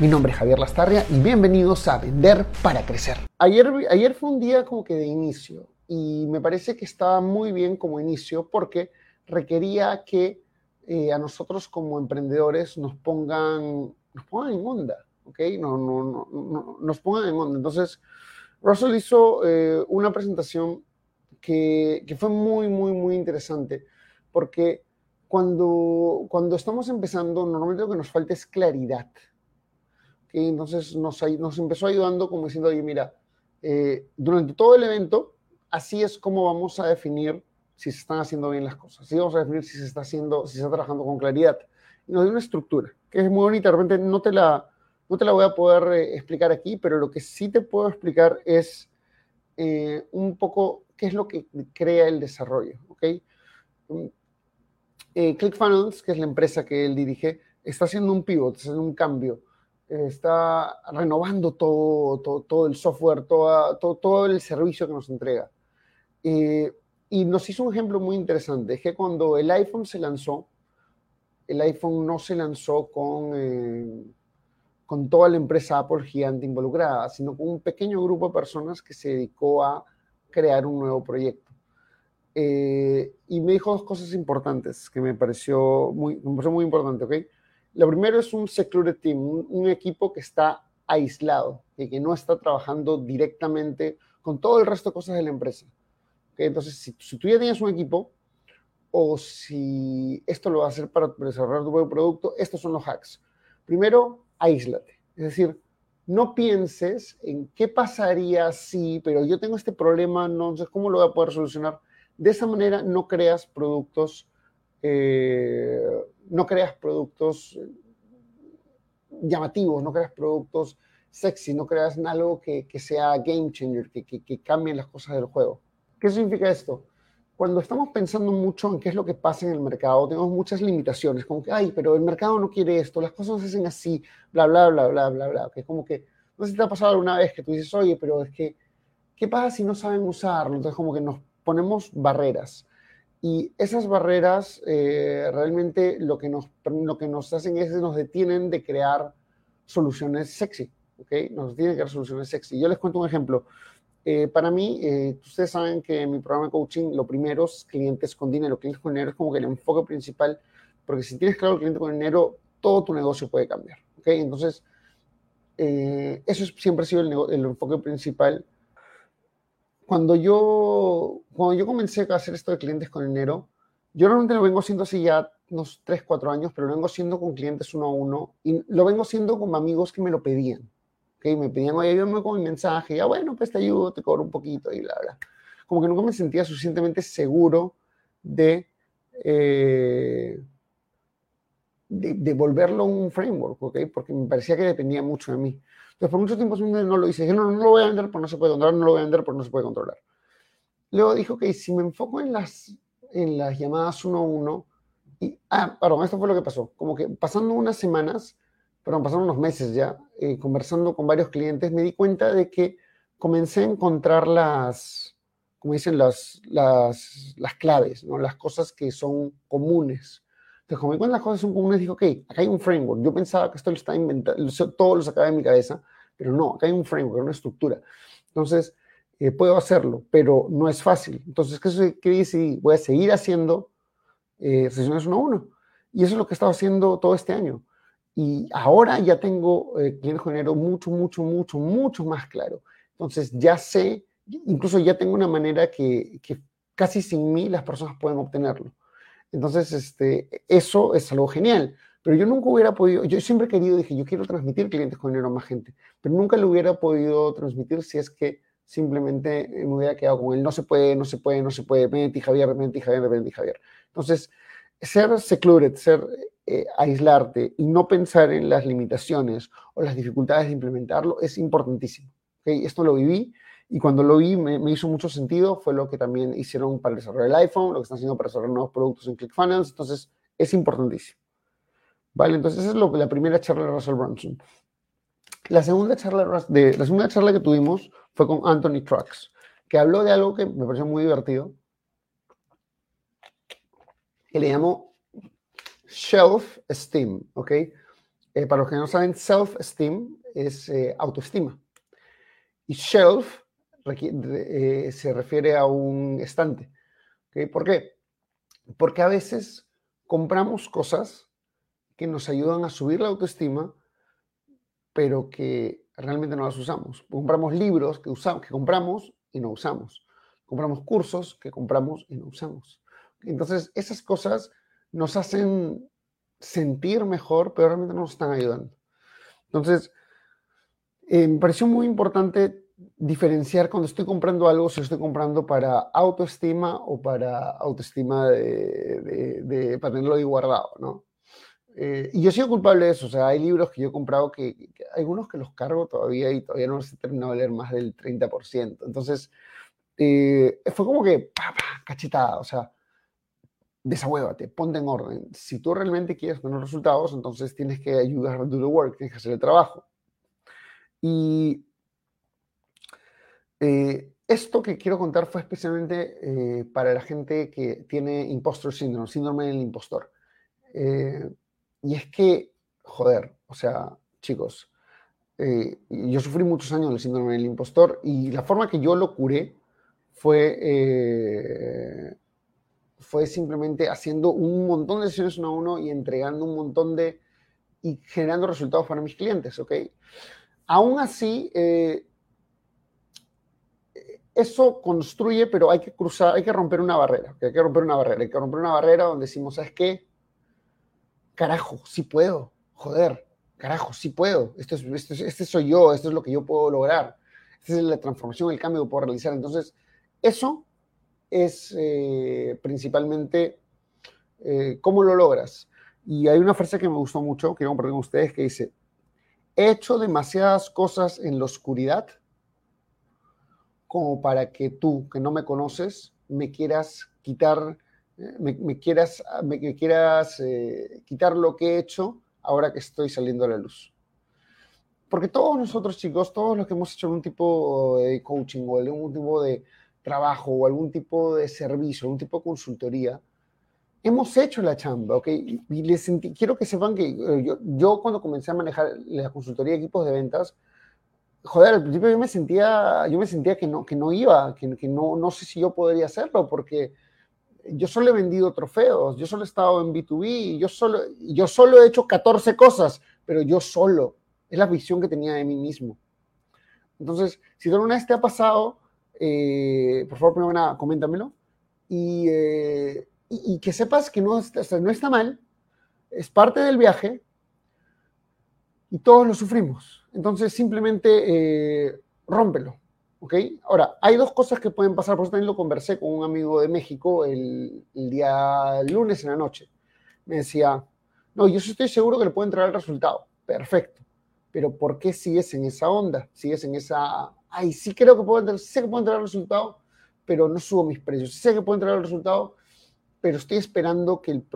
Mi nombre es Javier Lastarria y bienvenidos a Vender para Crecer. Ayer, ayer fue un día como que de inicio y me parece que estaba muy bien como inicio porque requería que eh, a nosotros como emprendedores nos pongan, nos pongan en onda, ¿ok? No, no, no, nos pongan en onda. Entonces, Russell hizo eh, una presentación que, que, fue muy, muy, muy interesante porque cuando, cuando estamos empezando, normalmente lo que nos falta es claridad que entonces nos, nos empezó ayudando como diciendo, oye, mira, eh, durante todo el evento, así es como vamos a definir si se están haciendo bien las cosas, así vamos a definir si se está haciendo, si se está trabajando con claridad. Y nos dio una estructura, que es muy bonita, de repente no te la, no te la voy a poder eh, explicar aquí, pero lo que sí te puedo explicar es eh, un poco qué es lo que crea el desarrollo, ¿ok? Mm, ClickFunnels, que es la empresa que él dirige, está haciendo un pivot, está haciendo un cambio está renovando todo, todo, el software, todo, todo, el servicio que nos entrega. Eh, y nos hizo un ejemplo muy interesante, es que cuando el iPhone se lanzó, el iPhone no se lanzó con, eh, con toda la empresa Apple gigante involucrada, sino con un pequeño grupo de personas que se dedicó a crear un nuevo proyecto. Eh, y me dijo dos cosas importantes que me pareció muy, me pareció muy importante, ¿ok? Lo primero es un security team, un, equipo que está aislado, y que no está trabajando directamente con todo el resto de cosas de la empresa. Entonces, si, tú ya tienes un equipo, o si esto lo va a hacer para desarrollar tu propio producto, estos son los hacks. Primero, aíslate. Es decir, no pienses en qué pasaría si, pero yo tengo este problema, no sé cómo lo voy a poder solucionar. De esa manera no creas productos eh, no creas productos llamativos, no creas productos sexy, no creas algo que, sea game changer, que, que, cambien las cosas del juego. ¿Qué significa esto? Cuando estamos pensando mucho en qué es lo que pasa en el mercado, tenemos muchas limitaciones, como que, ay, pero el mercado no quiere esto, las cosas se hacen así, bla, bla, bla, bla, bla, bla. Que es como que, no sé si te ha pasado alguna vez que tú dices, oye, pero es que, ¿qué pasa si no saben usarlo? Entonces, como que nos ponemos barreras. Y esas barreras eh, realmente lo que, nos, lo que nos hacen es nos detienen de crear soluciones sexy, ¿ok? Nos detienen de crear soluciones sexy. Yo les cuento un ejemplo. Eh, para mí, eh, ustedes saben que en mi programa de coaching, lo primero es clientes con dinero. Clientes con dinero es como que el enfoque principal, porque si tienes claro el cliente con dinero, todo tu negocio puede cambiar, ¿ok? Entonces, eso siempre ha sido el enfoque principal cuando yo, cuando yo comencé a hacer esto de clientes con dinero, yo realmente lo vengo haciendo así ya unos 3, 4 años, pero lo vengo haciendo con clientes uno a uno y lo vengo haciendo con amigos que me lo pedían. ¿okay? Me pedían, oye, ayúdame con mi mensaje, ya bueno, pues te ayudo, te cobro un poquito y bla, bla. Como que nunca me sentía suficientemente seguro de, eh, de, de, volverlo un framework, ¿ok? Porque me parecía que dependía mucho de mí. Entonces, por mucho tiempo no lo hice. Dije, no, no lo voy a vender porque no se puede controlar, no lo voy a vender porque no se puede controlar. Luego dijo, que si me enfoco en las, en las llamadas uno a uno, y, ah, perdón, esto fue lo que pasó. Como que pasando unas semanas, perdón, pasaron unos meses ya, eh, conversando con varios clientes, me di cuenta de que comencé a encontrar las, como dicen, las, las, las claves, ¿no? las cosas que son comunes. Entonces, cuando las cosas son comunes, digo, ok, acá hay un framework. Yo pensaba que esto lo estaba inventando, todo lo sacaba de mi cabeza, pero no, acá hay un framework, una estructura. Entonces, eh, puedo hacerlo, pero no es fácil. Entonces, ¿qué, qué dice? Voy a seguir haciendo eh, sesiones uno a uno. Y eso es lo que he estado haciendo todo este año. Y ahora ya tengo eh, clientes con dinero mucho, mucho, mucho, mucho más claro. Entonces, ya sé, incluso ya tengo una manera que, que casi sin mí las personas pueden obtenerlo. Entonces, este, eso es algo genial. Pero yo nunca hubiera podido, yo siempre he querido, dije, yo quiero transmitir clientes con dinero a más gente, pero nunca lo hubiera podido transmitir si es que simplemente me hubiera quedado con él. No se puede, no se puede, no se puede, vente Javier, vente Javier, vente Javier. Entonces, ser secluded, ser eh, aislarte y no pensar en las limitaciones o las dificultades de implementarlo es importantísimo. ¿okay? Esto lo viví Y cuando lo vi me, hizo mucho sentido, fue lo que también hicieron para desarrollar el iPhone, lo que están haciendo para desarrollar nuevos productos en ClickFunnels, entonces es importantísimo. Vale, entonces esa es lo, la primera charla de Russell Brunson. La segunda charla, de, la segunda charla que tuvimos fue con Anthony Trucks, que habló de algo que me pareció muy divertido, que le llamó self-esteem, ¿ok? Eh, para los que no saben, self-esteem es eh, autoestima. Y shelf eh, se refiere a un estante. ¿Por qué? Porque a veces compramos cosas que nos ayudan a subir la autoestima, pero que realmente no las usamos. Compramos libros que, usamos, que compramos y no usamos. Compramos cursos que compramos y no usamos. Entonces, esas cosas nos hacen sentir mejor, pero realmente no nos están ayudando. Entonces, eh, me pareció muy importante diferenciar cuando estoy comprando algo, si estoy comprando para autoestima o para autoestima de, para tenerlo ahí guardado, ¿no? Eh, y yo he sido culpable de eso, o sea, hay libros que yo he comprado que, hay algunos que los cargo todavía y todavía no los he terminado de leer más del 30%. Entonces, eh, fue como que, pa, cachetada, o sea, desahuévate, ponte en orden. Si tú realmente quieres tener resultados, entonces tienes que ayudar a do the work, tienes que hacer el trabajo. Y eh, esto que quiero contar fue especialmente eh, para la gente que tiene impostor syndrome, síndrome del impostor. Eh, y es que, joder, o sea, chicos, yo sufrí muchos años del síndrome del impostor y la forma que yo lo curé fue, fue simplemente haciendo un montón de sesiones uno a uno y entregando un montón de y generando resultados para mis clientes, ¿ok? Aún así, eso construye, pero hay que cruzar, hay que romper una barrera, hay que romper una barrera, hay que romper una barrera donde decimos, ¿sabes qué? Carajo, sí puedo, joder, carajo, sí puedo, esto es, este soy yo, esto es lo que yo puedo lograr, esta es la transformación, el cambio que puedo realizar. Entonces, eso es eh, principalmente eh, cómo lo logras. Y hay una frase que me gustó mucho, quiero compartir con ustedes, que dice, he hecho demasiadas cosas en la oscuridad como para que tú, que no me conoces, me quieras quitar, eh, me, quieras, me, quieras eh, quitar lo que he hecho ahora que estoy saliendo a la luz. Porque todos nosotros, chicos, todos los que hemos hecho algún tipo de coaching o algún tipo de trabajo o algún tipo de servicio, algún tipo de consultoría, hemos hecho la chamba, ¿ok? Y les quiero que sepan que eh, yo, yo, cuando comencé a manejar la consultoría de equipos de ventas, joder, al principio yo me sentía, yo me sentía que no, que no iba, que, que no, no sé si yo podría hacerlo, porque yo solo he vendido trofeos, yo solo he estado en B2B, yo solo, yo solo he hecho 14 cosas, pero yo solo. Es la visión que tenía de mí mismo. Entonces, si alguna vez te ha pasado, eh, por favor, primero coméntamelo. Eh, y, y, que sepas que no, no está mal, es parte del viaje y todos lo sufrimos. Entonces, simplemente eh, rómpelo. ¿ok? Ahora, hay dos cosas que pueden pasar, por eso también lo conversé con un amigo de México el, día lunes en la noche. Me decía, no, yo estoy seguro que le puedo entrar el resultado. Perfecto. Pero ¿por qué sigues en esa onda? Sigues en esa, ay, sí creo que puedo entrar, sé que puedo entrar el resultado, pero no subo mis precios. Sé que puedo entrar el resultado, pero estoy esperando que el...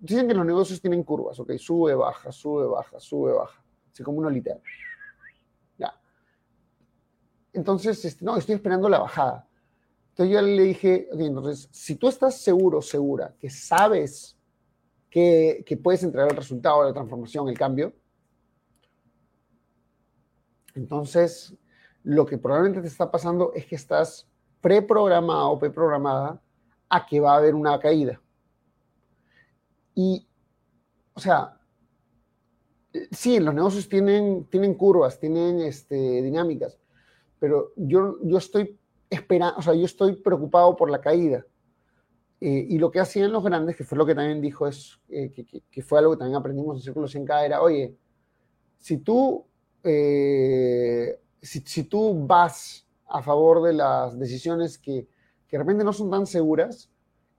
Dicen que los negocios tienen curvas, ¿ok? Sube, baja, sube, baja, sube, baja como una literal. Ya. Entonces, este, no, estoy esperando la bajada. Entonces yo le dije, entonces, si tú estás seguro, segura, que sabes que, que puedes entregar el resultado, la transformación, el cambio, entonces lo que probablemente te está pasando es que estás preprogramado preprogramada a que va a haber una caída. Y, o sea, sí, los negocios tienen, tienen curvas, tienen este, dinámicas, pero yo, yo estoy esperando, o sea, yo estoy preocupado por la caída. Eh, y lo que hacían los grandes, que fue lo que también dijo, es eh, que, fue algo que también aprendimos en Círculo 100K, era, oye, si tú, eh, si, tú vas a favor de las decisiones que, que de repente no son tan seguras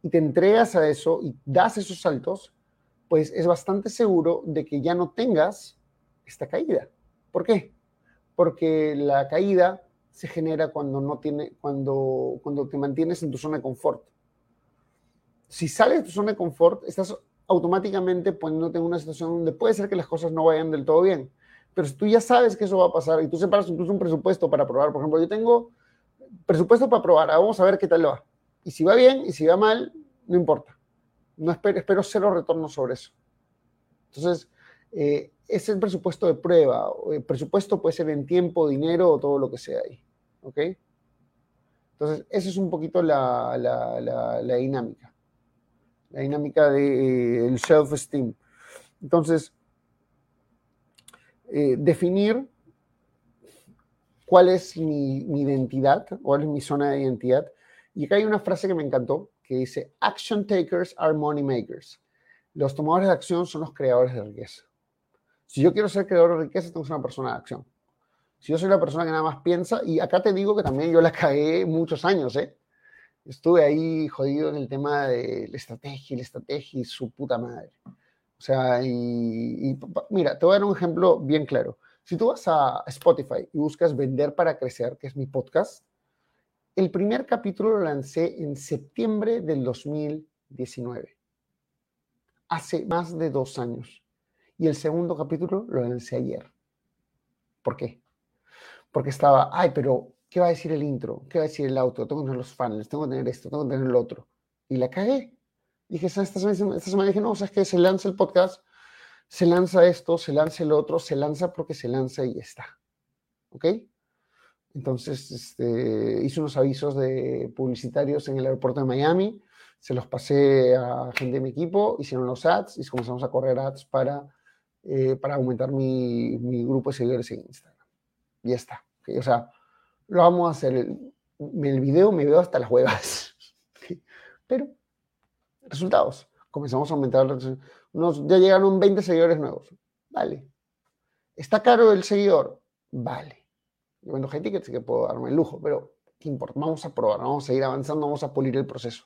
y te entregas a eso y das esos saltos, pues es bastante seguro de que ya no tengas esta caída. ¿Por qué? Porque la caída se genera cuando, no tiene, cuando, cuando te mantienes en tu zona de confort. Si sales de tu zona de confort, estás automáticamente poniéndote en una situación donde puede ser que las cosas no vayan del todo bien. Pero si tú ya sabes que eso va a pasar y tú separas incluso un presupuesto para probar, por ejemplo, yo tengo presupuesto para probar, ah, vamos a ver qué tal va. Y si va bien y si va mal, no importa. No espero, espero cero retorno sobre eso. Entonces, eh, es el presupuesto de prueba. El presupuesto puede ser en tiempo, dinero o todo lo que sea ahí. ¿Ok? Entonces, esa es un poquito la, la dinámica la dinámica del de, self-esteem. Entonces, eh, definir cuál es mi, mi, identidad, cuál es mi zona de identidad. Y acá hay una frase que me encantó, que dice, action takers are money makers. Los tomadores de acción son los creadores de riqueza. Si yo quiero ser creador de riqueza, tengo que ser una persona de acción. Si yo soy la persona que nada más piensa, y acá te digo que también yo la cagué muchos años, ¿eh? estuve ahí jodido en el tema de la estrategia y la estrategia y su puta madre. O sea, y, mira, te voy a dar un ejemplo bien claro. Si tú vas a Spotify y buscas Vender para Crecer, que es mi podcast, el primer capítulo lo lancé en septiembre del 2019, hace más de dos años. Y el segundo capítulo lo lancé ayer. ¿Por qué? Porque estaba, ay, pero ¿Qué va a decir el intro? ¿Qué va a decir el auto? Tengo que tener los funnels, tengo que tener esto, tengo que tener lo otro. Y la cagué. Dije, esta semana, esta semana dije, no, o sea, es que se lanza el podcast, se lanza esto, se lanza el otro, se lanza porque se lanza y ya está. ¿Ok? Entonces, este, hice unos avisos de publicitarios en el aeropuerto de Miami, se los pasé a gente de mi equipo, hicieron los ads y comenzamos a correr ads para, eh, para aumentar mi, mi, grupo de seguidores en Instagram. Y ya está. O sea, lo vamos a hacer. El, video me veo hasta las huevas. Pero, resultados. Comenzamos a aumentar. Unos, ya llegaron 20 seguidores nuevos. Vale. ¿Está caro el seguidor? Vale. Yo vendo high tickets, que puedo darme el lujo, pero ¿qué importa? Vamos a probar, vamos a seguir avanzando, vamos a pulir el proceso.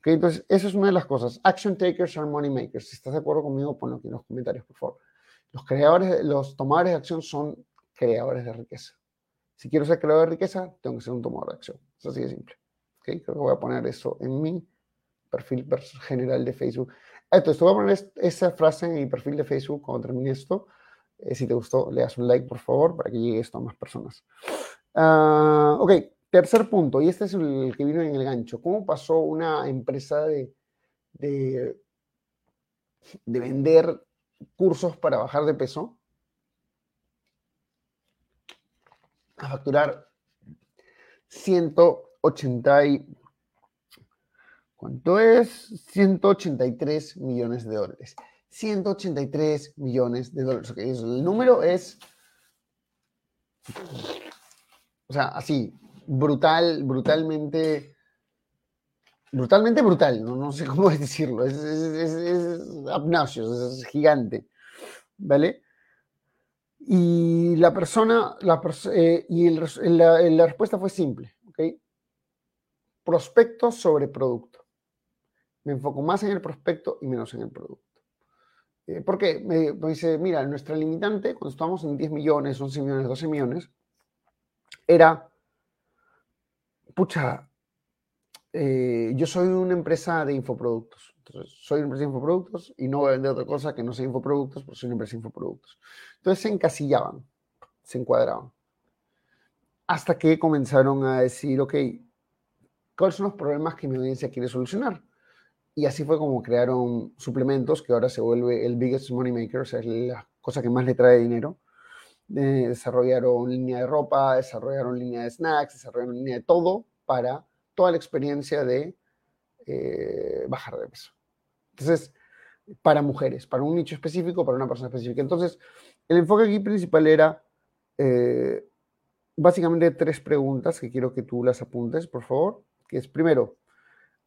Okay, entonces, esa es una de las cosas. Action takers are money makers. Si estás de acuerdo conmigo, ponlo aquí en los comentarios, por favor. Los creadores, los tomadores de acción son creadores de riqueza. Si quiero ser creador de riqueza, tengo que ser un tomador de acción. Es así de simple. ¿Okay? Creo que voy a poner eso en mi perfil general de Facebook. Entonces, voy a poner esa frase en mi perfil de Facebook cuando termine esto. Eh, si te gustó, le das un like, por favor, para que llegue esto a más personas. Uh, ok, tercer punto, y este es el que vino en el gancho. ¿Cómo pasó una empresa de, de, de vender cursos para bajar de peso a facturar 180 y... ¿Cuánto es? 183 millones de dólares. 183 millones de dólares. Okay, el número es... O sea, así, brutal, brutalmente... Brutalmente brutal, no, sé cómo decirlo. Es, es, es, gigante. ¿Vale? Y la persona, la eh, y la, respuesta fue simple, ¿ok? Prospecto sobre producto. Me enfoco más en el prospecto y menos en el producto. Eh, ¿Por qué? Me, dice, mira, nuestra limitante, cuando estamos en 10 millones, 11 millones, 12 millones, era, pucha, eh, yo soy una empresa de infoproductos. Entonces, soy una empresa de infoproductos y no voy a vender otra cosa que no sea infoproductos, porque soy una empresa de infoproductos. Entonces se encasillaban, se encuadraban. Hasta que comenzaron a decir, ok, ¿cuáles son los problemas que mi audiencia quiere solucionar? Y así fue como crearon suplementos, que ahora se vuelve el biggest money maker, o sea, es la cosa que más le trae dinero. Eh, desarrollaron línea de ropa, desarrollaron línea de snacks, desarrollaron línea de todo para toda la experiencia de eh, bajar de peso. Entonces, para mujeres, para un nicho específico, para una persona específica. Entonces, el enfoque aquí principal era eh, básicamente tres preguntas que quiero que tú las apuntes, por favor, que es primero,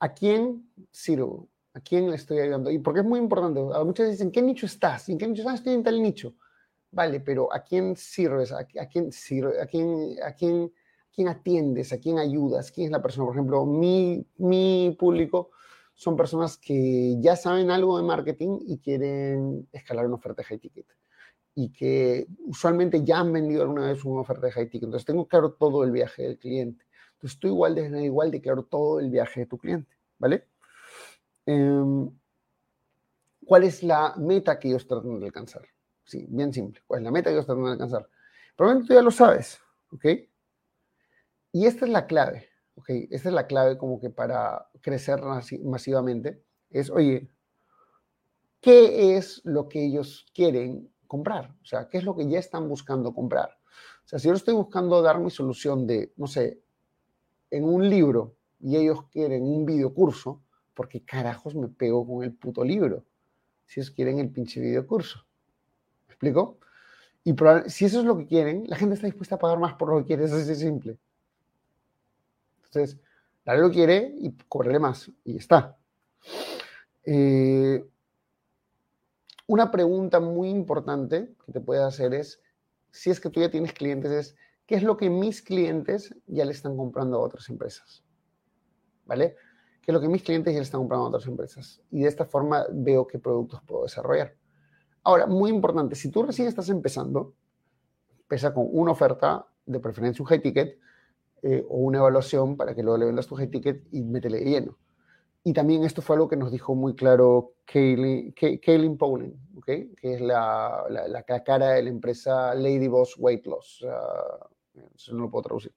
¿a quién sirvo? ¿A quién le estoy ayudando? Y porque es muy importante, muchas veces dicen, ¿qué nicho estás? ¿En qué nicho estás? Estoy en tal nicho. Vale, pero ¿a quién sirves? ¿A, quién sirve? ¿A quién, a quién quién atiendes, a quién ayudas, quién es la persona. Por ejemplo, mi, mi público son personas que ya saben algo de marketing y quieren escalar una oferta high ticket. y que usualmente ya han vendido alguna vez una oferta de high ticket. Entonces tengo claro todo el viaje del cliente. Entonces tú igual de igual de claro todo el viaje de tu cliente, ¿vale? Em, ¿Cuál es la meta que ellos tratan de alcanzar? Sí, bien simple. ¿Cuál es la meta que ellos tratan de alcanzar? Probablemente tú ya lo sabes, ¿ok? Y esta es la clave, ¿ok? Esta es la clave como que para crecer masivamente. Es, oye, ¿qué es lo que ellos quieren comprar? O sea, ¿qué es lo que ya están buscando comprar? O sea, si yo estoy buscando dar mi solución de, no sé, en un libro y ellos quieren un video curso, ¿por qué carajos me pego con el puto libro? Si ellos quieren el pinche video curso. ¿Me explico? Y si eso es lo que quieren, la gente está dispuesta a pagar más por lo que quiere, es así simple. Entonces, dale lo que quiere y cobrarle más, y está. Eh, una pregunta muy importante que te puedes hacer es, si es que tú ya tienes clientes, es, ¿qué es lo que mis clientes ya le están comprando a otras empresas? ¿Vale? ¿Qué es lo que mis clientes ya le están comprando a otras empresas? Y de esta forma veo qué productos puedo desarrollar. Ahora, muy importante, si tú recién estás empezando, empieza con una oferta, de preferencia un high ticket, eh, o una evaluación para que luego le vendas tu high ticket y métele lleno. Y también esto fue algo que nos dijo muy claro Kaylin, Poland, ¿okay? que es la, la, cara de la empresa Lady Boss Weight Loss. Eso no lo puedo traducir.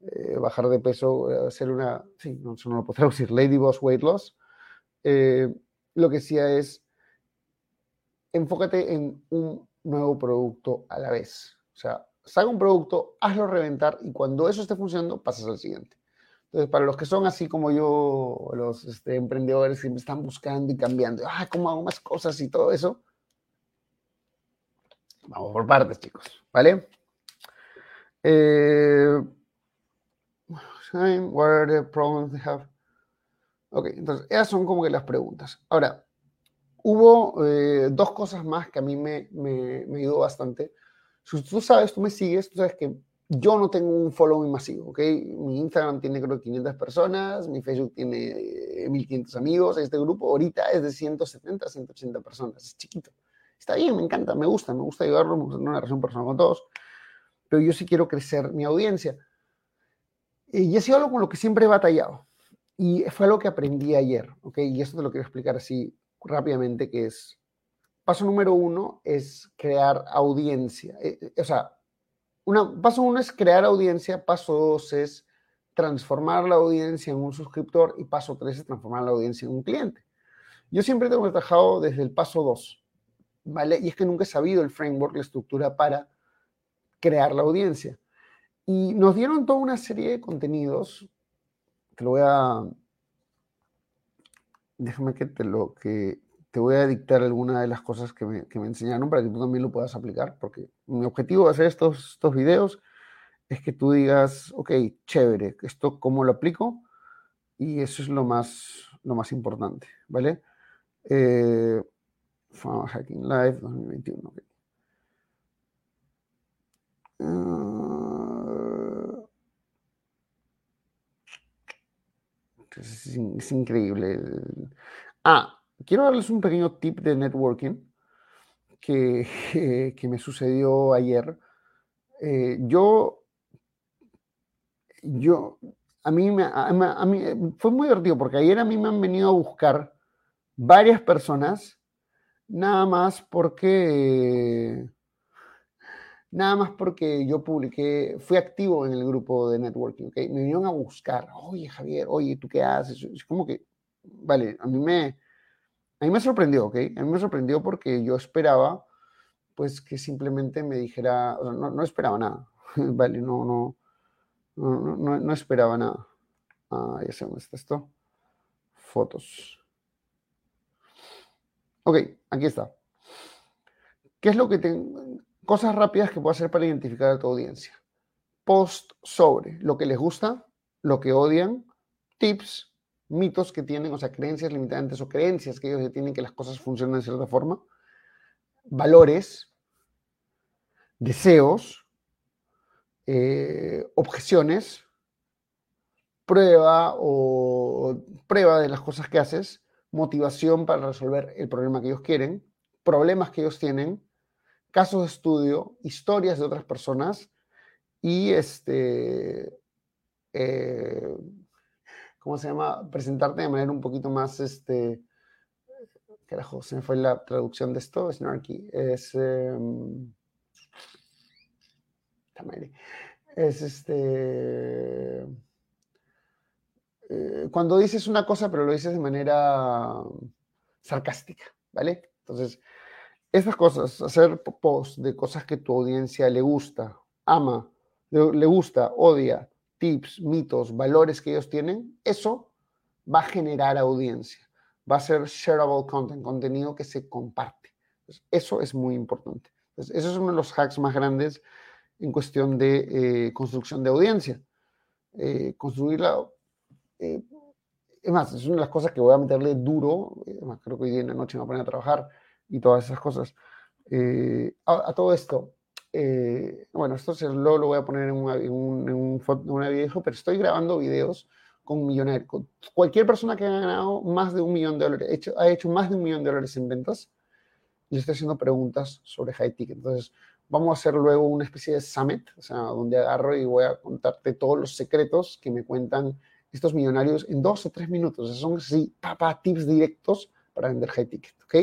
Eh, bajar de peso, eh, hacer una... Sí, no, eso no lo puedo traducir. Lady Boss Weight Loss. Eh, lo que decía es, enfócate en un nuevo producto a la vez. O sea, saca un producto, hazlo reventar y cuando eso esté funcionando, pasas al siguiente. Entonces, para los que son así como yo, los este, emprendedores que me están buscando y cambiando, ah, ¿cómo hago más cosas y todo eso? Vamos por partes, chicos, ¿vale? Eh, what are the problems they have? Ok, entonces, esas son como que las preguntas. Ahora, hubo eh, dos cosas más que a mí me, me, me ayudó bastante. Si tú sabes, tú me sigues, tú sabes que yo no tengo un following masivo, ¿ok? Mi Instagram tiene creo 500 personas, mi Facebook tiene 1500 eh, amigos, este grupo ahorita es de 170, 180 personas, es chiquito. Está bien, me encanta, me gusta, me gusta ayudarlos, me gusta tener una relación personal con todos, pero yo sí quiero crecer mi audiencia. Y sido algo con lo que siempre he batallado. Y fue algo que aprendí ayer, ¿ok? Y esto te lo quiero explicar así rápidamente, que es, paso número uno es crear audiencia. Eh, eh, o sea, paso uno es crear audiencia, paso dos es transformar la audiencia en un suscriptor y paso tres es transformar la audiencia en un cliente. Yo siempre tengo trabajado desde el paso dos, ¿vale? Y es que nunca he sabido el framework, la estructura para crear la audiencia. Y nos dieron toda una serie de contenidos, te lo voy a... Déjame que te lo que te voy a dictar alguna de las cosas que me, enseñaron para que tú también lo puedas aplicar, porque mi objetivo de hacer estos, estos videos es que tú digas, ok, chévere, esto cómo lo aplico, y eso es lo más, lo más importante, ¿vale? Eh, Hacking Live 2021. Ah, es, increíble. Ah, quiero darles un pequeño tip de networking que, que me sucedió ayer. Eh, yo, yo, a mí, me, a, mí fue muy divertido porque ayer a mí me han venido a buscar varias personas, nada más porque, nada más porque yo publiqué, fui activo en el grupo de networking, ¿ok? Me vinieron a buscar, oye Javier, oye, ¿tú qué haces? Es como que, vale, a mí me, a mí me sorprendió, ¿ok? A mí me sorprendió porque yo esperaba, pues, que simplemente me dijera, o sea, no, esperaba nada, ¿vale? No, no, no, no, esperaba nada. Ah, ya sé dónde está esto. Fotos. Ok, aquí está. ¿Qué es lo que tengo? Cosas rápidas que puedo hacer para identificar a tu audiencia. Post sobre lo que les gusta, lo que odian, tips, mitos que tienen, o sea, creencias limitantes o creencias que ellos tienen que las cosas funcionan de cierta forma, valores, deseos, eh, objeciones, prueba o prueba de las cosas que haces, motivación para resolver el problema que ellos quieren, problemas que ellos tienen, casos de estudio, historias de otras personas y este, eh, ¿cómo se llama? Presentarte de manera un poquito más, este, carajo, se me fue la traducción de esto, Snarky, es, em, es este, eh, cuando dices una cosa pero lo dices de manera sarcástica, ¿vale? Entonces, estas cosas, hacer posts de cosas que tu audiencia le gusta, ama, le, gusta, odia, tips, mitos, valores que ellos tienen, eso va a generar audiencia. Va a ser shareable content, contenido que se comparte. eso es muy importante. Entonces, eso es uno de los hacks más grandes en cuestión de eh, construcción de audiencia. Eh, construirla. Eh, es más, es una de las cosas que voy a meterle duro. Además, creo que hoy día en la noche me voy a poner a trabajar y todas esas cosas. Eh, a, todo esto, eh, bueno, esto se, luego lo voy a poner en, una, en, un, en, una video, pero estoy grabando videos con millonarios. cualquier persona que haya ganado más de un millón de dólares, hecho, ha hecho más de un millón de dólares en ventas, y estoy haciendo preguntas sobre high ticket. Entonces, vamos a hacer luego una especie de summit, o sea, donde agarro y voy a contarte todos los secretos que me cuentan estos millonarios en dos o tres minutos. O sea, son así, papá, tips directos para vender high ticket, ¿ok?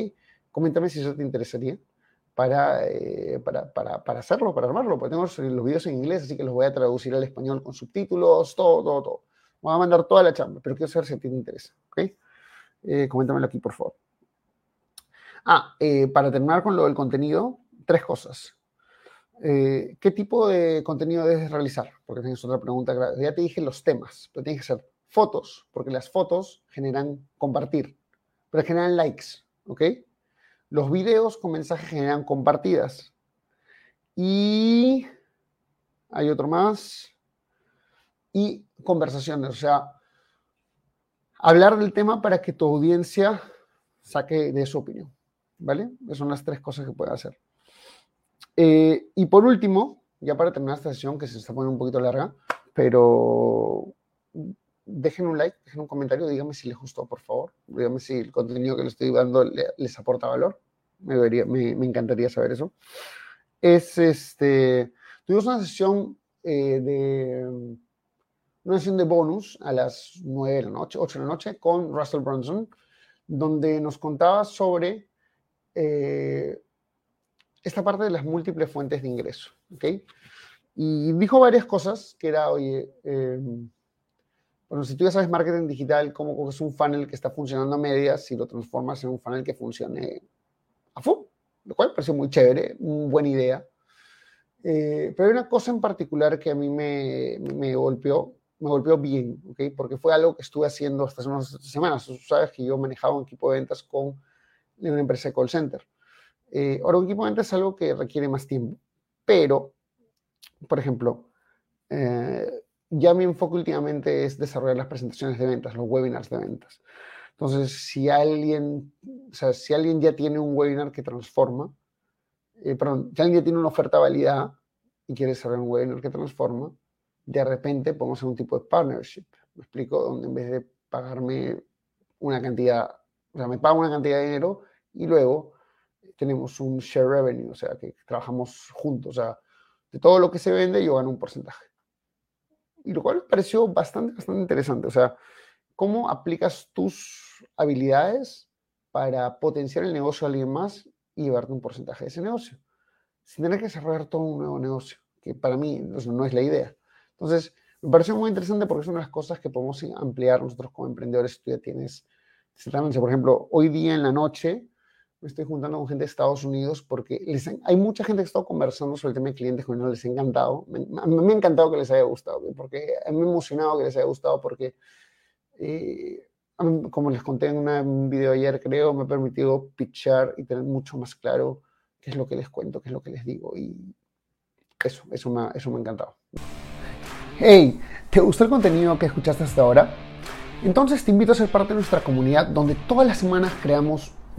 Coméntame si eso te interesaría para, eh, para, para, para, hacerlo, para armarlo, porque tengo los videos en inglés, así que los voy a traducir al español con subtítulos, todo, todo, todo. Voy a mandar toda la chamba, pero quiero saber si a ti te interesa, ¿ok? Eh, coméntamelo aquí, por favor. Ah, eh, para terminar con lo del contenido, tres cosas. Eh, ¿Qué tipo de contenido debes realizar? Porque tienes otra pregunta. Ya te dije los temas, pero tienes que ser fotos, porque las fotos generan compartir, pero generan likes, ¿ok? Los videos con mensajes generan compartidas. Y hay otro más. Y conversaciones, o sea, hablar del tema para que tu audiencia saque de su opinión, ¿vale? Esas son las tres cosas que puedes hacer. Eh, y por último, ya para terminar esta sesión, que se está poniendo un poquito larga, pero dejen un like, dejen un comentario, díganme si les gustó, por favor. Díganme si el contenido que les estoy dando les aporta valor. Me, encantaría saber eso. Es este. Tuvimos una sesión eh, de. Una sesión de bonus a las 9 de la noche, 8 de la noche, con Russell Brunson, donde nos contaba sobre eh, esta parte de las múltiples fuentes de ingreso. ¿ok? Y dijo varias cosas, que era, oye, eh, bueno, si tú ya sabes marketing digital, cómo coges un funnel que está funcionando a medias y lo transformas en un funnel que funcione a full, lo cual pareció muy chévere, una buena idea. Eh, pero hay una cosa en particular que a mí me, me, golpeó, me golpeó bien, ¿ok? Porque fue algo que estuve haciendo hasta hace unas semanas. Tú sabes que yo manejaba un equipo de ventas con una empresa de call center. Eh, ahora, un equipo de ventas es algo que requiere más tiempo, pero, por ejemplo, eh, ya mi enfoque últimamente es desarrollar las presentaciones de ventas, los webinars de ventas. Entonces, si alguien, o sea, si alguien ya tiene un webinar que transforma, eh, perdón, si alguien ya tiene una oferta validada y quiere desarrollar un webinar que transforma, de repente podemos hacer un tipo de partnership. ¿Me explico? Donde en vez de pagarme una cantidad, o sea, me pago una cantidad de dinero y luego tenemos un share revenue, o sea, que trabajamos juntos, o sea, de todo lo que se vende yo gano un porcentaje y lo cual me pareció bastante, bastante interesante. O sea, cómo aplicas tus habilidades para potenciar el negocio a alguien más y llevarte un porcentaje de ese negocio, sin tener que desarrollar todo un nuevo negocio, que para mí no es la idea. Entonces, me pareció muy interesante porque es una de las cosas que podemos ampliar nosotros como emprendedores si tú ya tienes Por ejemplo, hoy día en la noche me estoy juntando con gente de Estados Unidos porque les, hay mucha gente que ha estado conversando sobre el tema de clientes con les ha encantado. Me, me, ha encantado que les haya gustado, porque me ha emocionado que les haya gustado porque, eh, como les conté en un video ayer, creo, me ha permitido pitchar y tener mucho más claro qué es lo que les cuento, qué es lo que les digo. Y eso, eso me, eso me ha encantado. Hey, ¿te gustó el contenido que escuchaste hasta ahora? Entonces te invito a ser parte de nuestra comunidad donde todas las semanas creamos